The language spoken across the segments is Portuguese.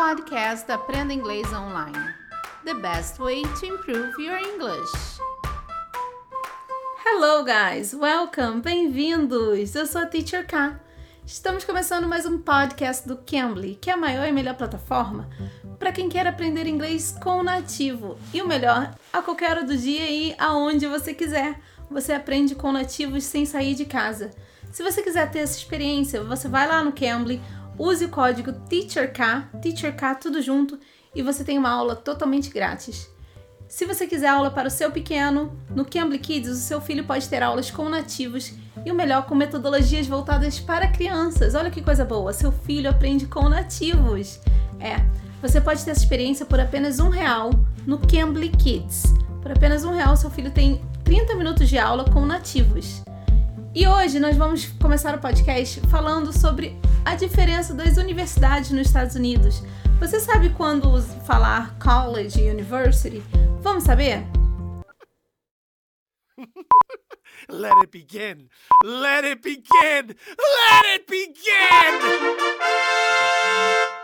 podcast da Aprenda Inglês Online. The best way to improve your English. Hello, guys! Welcome! Bem-vindos! Eu sou a Teacher K. Estamos começando mais um podcast do Cambly, que é a maior e melhor plataforma para quem quer aprender inglês com nativo. E o melhor, a qualquer hora do dia e aonde você quiser. Você aprende com nativos sem sair de casa. Se você quiser ter essa experiência, você vai lá no Cambly use o código TEACHERK, TEACHERK tudo junto, e você tem uma aula totalmente grátis. Se você quiser aula para o seu pequeno, no Cambly Kids o seu filho pode ter aulas com nativos e o melhor com metodologias voltadas para crianças. Olha que coisa boa, seu filho aprende com nativos. É, você pode ter essa experiência por apenas um real no Cambly Kids. Por apenas um real, seu filho tem 30 minutos de aula com nativos. E hoje nós vamos começar o podcast falando sobre a diferença das universidades nos Estados Unidos. Você sabe quando falar college e university? Vamos saber? Let it begin! Let it begin! Let it begin!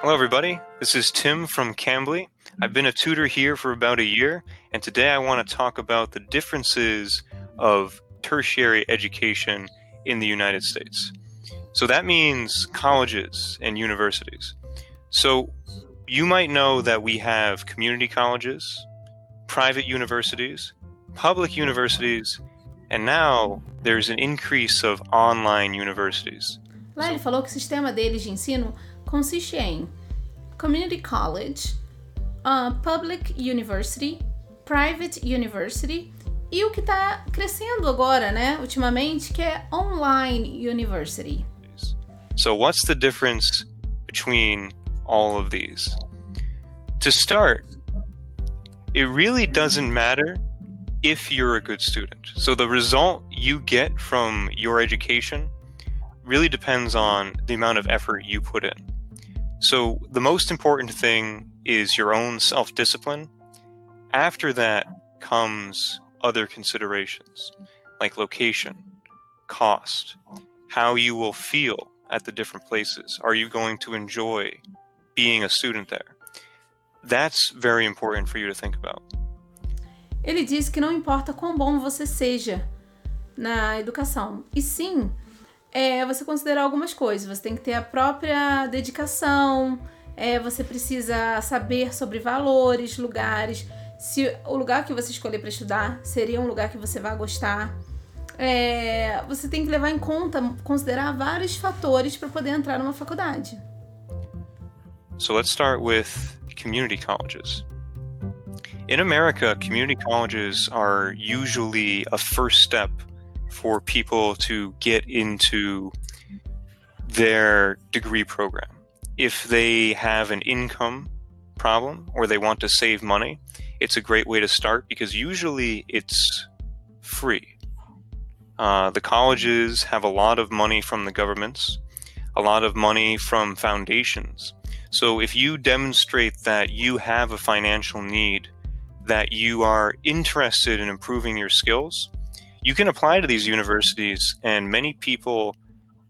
Hello, everybody. This is Tim from Cambly. I've been a tutor here for about a year, and today I want to talk about the differences of tertiary education in the United States. So that means colleges and universities. So you might know that we have community colleges, private universities, public universities, and now there's an increase of online universities. Lá ele falou que o sistema deles de ensino consiste em community college, uh, public university, private university E o que está crescendo agora, né, ultimamente, que é online university. So what's the difference between all of these? To start, it really doesn't matter if you're a good student. So the result you get from your education really depends on the amount of effort you put in. So the most important thing is your own self-discipline. After that comes other considerations like location, cost, how you will feel at the different places. Are you going to enjoy being a student there? That's very important for you to think about. Ele diz que não importa quão bom você seja na educação, e sim é, você considerar algumas coisas. Você tem que ter a própria dedicação, é, você precisa saber sobre valores, lugares, se o lugar que você escolher para estudar seria um lugar que você vai gostar. É, você tem que levar em conta, considerar vários fatores para poder entrar numa faculdade. So let's start with community colleges. In America, community colleges are usually a first step for people to get into their degree program. If they have an income problem or they want to save money, it's a great way to start because usually it's free. Uh, the colleges have a lot of money from the governments, a lot of money from foundations. So if you demonstrate that you have a financial need, that you are interested in improving your skills, you can apply to these universities, and many people,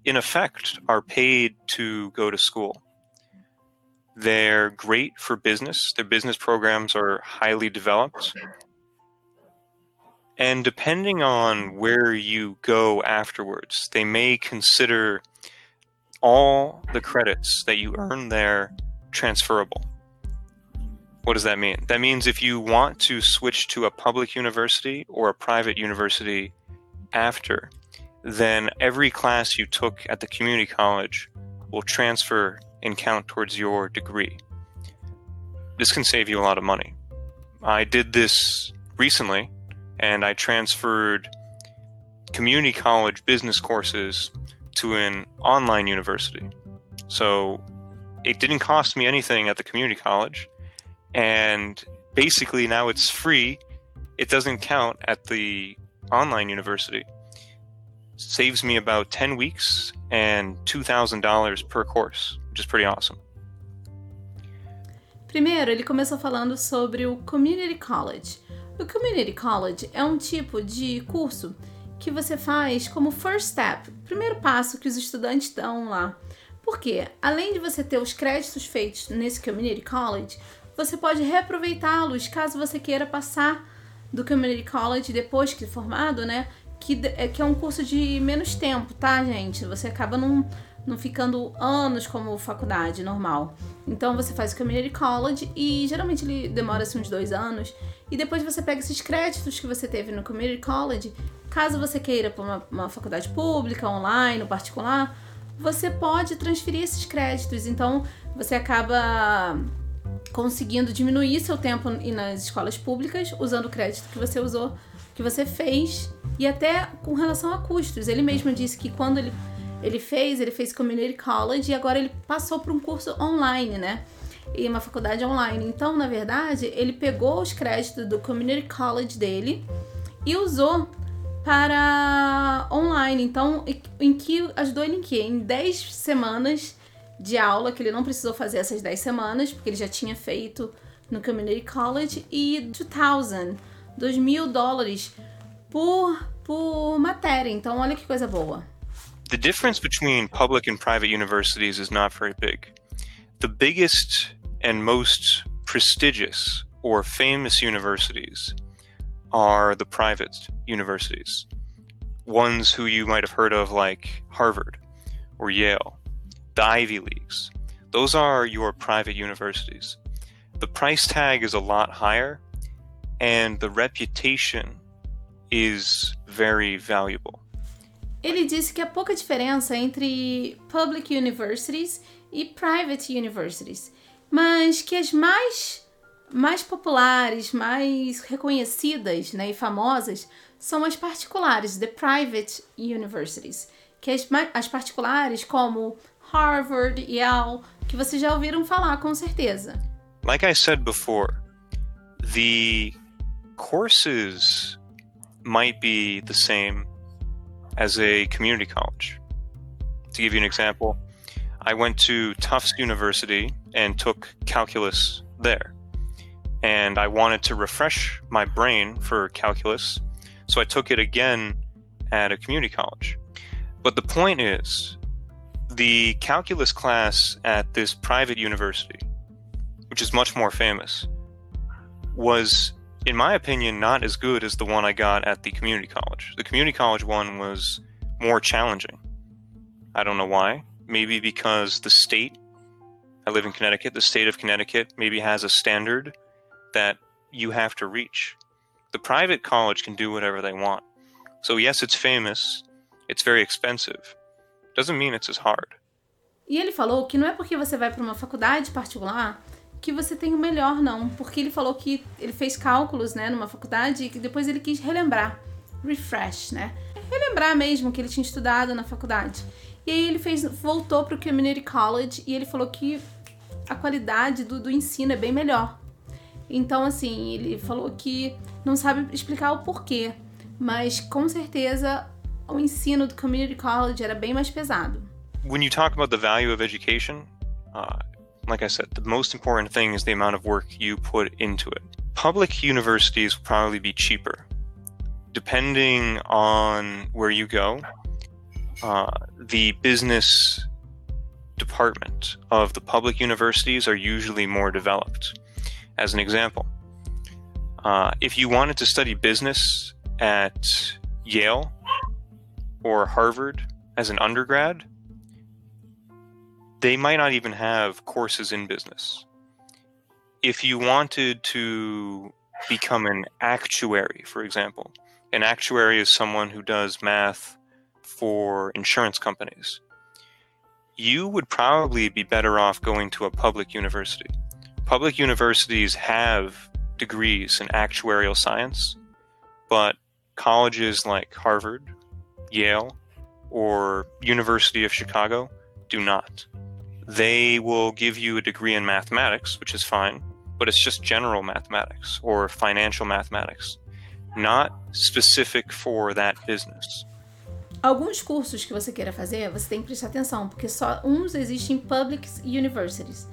in effect, are paid to go to school. They're great for business. Their business programs are highly developed. And depending on where you go afterwards, they may consider all the credits that you earn there transferable. What does that mean? That means if you want to switch to a public university or a private university after, then every class you took at the community college will transfer and count towards your degree. This can save you a lot of money. I did this recently and I transferred community college business courses to an online university. So it didn't cost me anything at the community college. And basically now it's free. It doesn't count at the online university. saves me about 10 weeks and $2,000 per course. Which is pretty awesome. Primeiro, ele começou falando sobre o Community College. O Community College é um tipo de curso que você faz como first step, primeiro passo que os estudantes dão lá Por quê? Além de você ter os créditos feitos nesse Community College, você pode reaproveitá-los caso você queira passar do Community College depois que formado, né? Que, é, que é um curso de menos tempo, tá, gente? Você acaba não, não ficando anos como faculdade normal. Então você faz o Community College e geralmente ele demora assim, uns dois anos. E depois você pega esses créditos que você teve no Community College, caso você queira para uma, uma faculdade pública, online, ou particular, você pode transferir esses créditos. Então você acaba conseguindo diminuir seu tempo nas escolas públicas usando o crédito que você usou, que você fez, e até com relação a custos. Ele mesmo disse que quando ele, ele fez, ele fez Community College e agora ele passou para um curso online, né? E uma faculdade online. Então, na verdade, ele pegou os créditos do Community College dele e usou para online. Então, em que ajudou ele em quê? Em 10 semanas de aula, que ele não precisou fazer essas 10 semanas, porque ele já tinha feito no Community College, e 2,000, 2 mil dólares por, por matéria. Então, olha que coisa boa. The difference between public and private universities is not very big. The biggest and most prestigious or famous universities are the private universities. Ones who you might have heard of, like Harvard or Yale the Ivy Leagues. Those are your private universities. The price tag is a lot higher, and the reputation is very valuable. Ele disse que há pouca diferença entre public universities e private universities, mas que as mais mais populares, mais reconhecidas né, e famosas são as particulares, the private universities, que as, as particulares como Harvard, Yale, que vocês já ouviram falar com certeza. Like I said before, the courses might be the same as a community college. To give you an example, I went to Tufts University and took calculus there. And I wanted to refresh my brain for calculus, so I took it again at a community college. But the point is, the calculus class at this private university, which is much more famous, was, in my opinion, not as good as the one I got at the community college. The community college one was more challenging. I don't know why. Maybe because the state, I live in Connecticut, the state of Connecticut maybe has a standard that you have to reach. The private college can do whatever they want. So, yes, it's famous, it's very expensive doesn't mean it's as hard. E ele falou que não é porque você vai para uma faculdade particular que você tem o melhor, não. Porque ele falou que ele fez cálculos, né, numa faculdade e que depois ele quis relembrar. Refresh, né? Relembrar mesmo que ele tinha estudado na faculdade. E aí ele fez, voltou para o Community College e ele falou que a qualidade do, do ensino é bem melhor. Então, assim, ele falou que não sabe explicar o porquê, mas com certeza o ensino do community college era bem mais pesado. When you talk about the value of education, uh, like I said, the most important thing is the amount of work you put into it. Public universities will probably be cheaper. Depending on where you go, uh, the business department of the public universities are usually more developed. As an example, uh, if you wanted to study business at Yale, or Harvard as an undergrad, they might not even have courses in business. If you wanted to become an actuary, for example, an actuary is someone who does math for insurance companies. You would probably be better off going to a public university. Public universities have degrees in actuarial science, but colleges like Harvard Yale, or University of Chicago do not. They will give you a degree in mathematics, which is fine, but it's just general mathematics or financial mathematics, not specific for that business. Alguns cursos que você queira fazer, você tem que prestar atenção, porque só uns existem em public universities.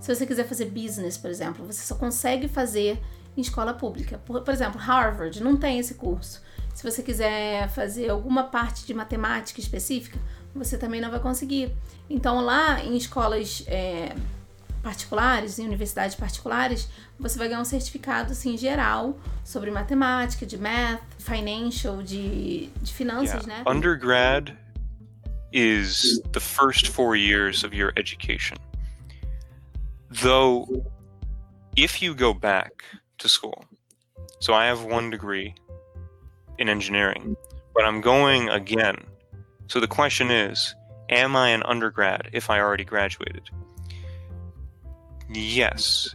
Se você quiser fazer business, por exemplo, você só consegue fazer em escola pública. Por, por exemplo, Harvard não tem esse curso. Se você quiser fazer alguma parte de matemática específica, você também não vai conseguir. Então, lá em escolas é, particulares, em universidades particulares, você vai ganhar um certificado assim, geral sobre matemática, de math, financial, de, de finanças, Yeah. né? Undergrad is the first four years of your education. Though, if you go back to school, so I have one degree in engineering, but I'm going again. So the question is Am I an undergrad if I already graduated? Yes.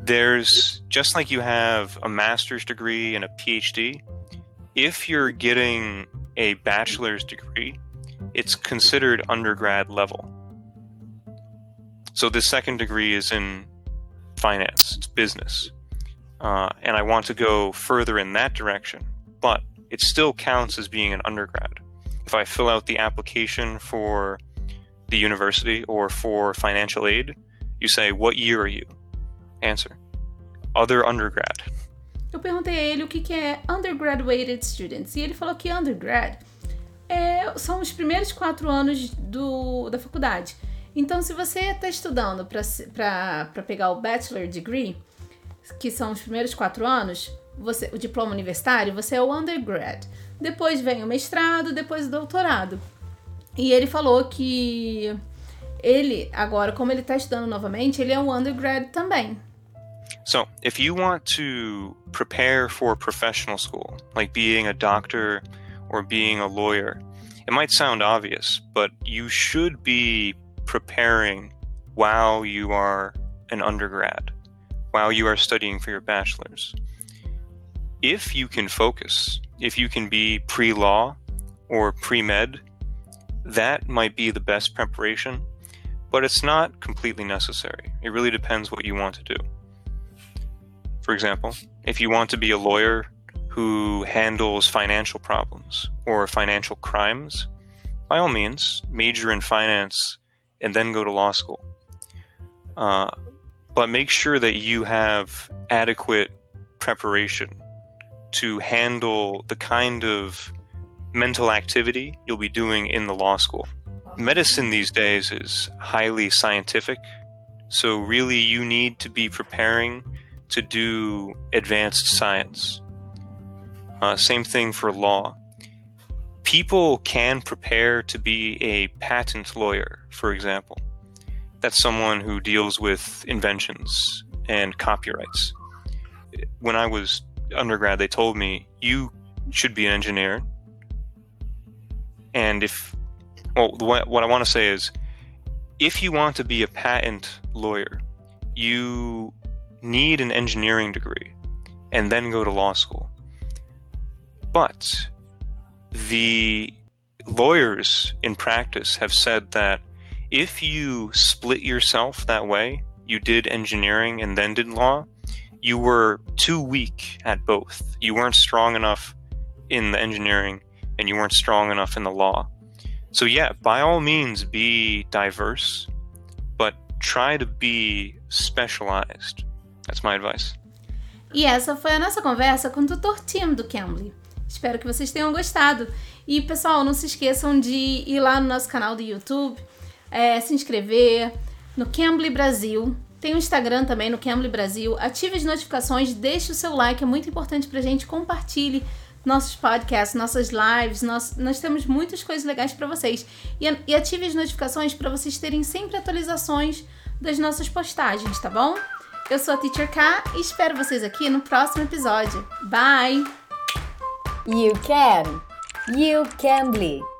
There's just like you have a master's degree and a PhD, if you're getting a bachelor's degree, it's considered undergrad level. So the second degree is in finance, it's business. Uh, and I want to go further in that direction, but it still counts as being an undergrad. If I fill out the application for the university or for financial aid, you say, What year are you? Answer Other undergrad. Eu perguntei a ele o que, que é undergraduated students. E ele falou que undergrad é, são os primeiros quatro anos do, da faculdade. Então, se você está estudando para pegar o bachelor degree, que são os primeiros quatro anos, você, o diploma universitário, você é o undergrad. Depois vem o mestrado, depois o doutorado. E ele falou que ele, agora, como ele está estudando novamente, ele é um undergrad também. So, if you want to prepare for professional school, like being a doctor or being a lawyer, it might sound obvious, but you should be preparing while you are an undergrad, while you are studying for your bachelor's. If you can focus, if you can be pre law or pre med, that might be the best preparation, but it's not completely necessary. It really depends what you want to do. For example, if you want to be a lawyer who handles financial problems or financial crimes, by all means, major in finance and then go to law school. Uh, but make sure that you have adequate preparation to handle the kind of mental activity you'll be doing in the law school. Medicine these days is highly scientific, so really you need to be preparing to do advanced science. Uh, same thing for law. People can prepare to be a patent lawyer, for example. That's someone who deals with inventions and copyrights. When I was undergrad, they told me you should be an engineer. And if, well, what, what I want to say is if you want to be a patent lawyer, you need an engineering degree and then go to law school. But the lawyers in practice have said that if you split yourself that way, you did engineering and then did law, you were too weak at both. You weren't strong enough in the engineering and you weren't strong enough in the law. So, yeah, by all means, be diverse, but try to be specialized. That's my advice. E essa foi a nossa conversa com o tutor Tim do Cambly. Espero que vocês tenham gostado. E pessoal, não se esqueçam de ir lá no nosso canal do YouTube, é, se inscrever no Cambly Brasil. Tem o Instagram também no Cambly Brasil. Ative as notificações, deixe o seu like, é muito importante pra gente. Compartilhe nossos podcasts, nossas lives. Nós, nós temos muitas coisas legais para vocês. E, e ative as notificações para vocês terem sempre atualizações das nossas postagens, tá bom? Eu sou a Teacher K e espero vocês aqui no próximo episódio. Bye! You can. You can.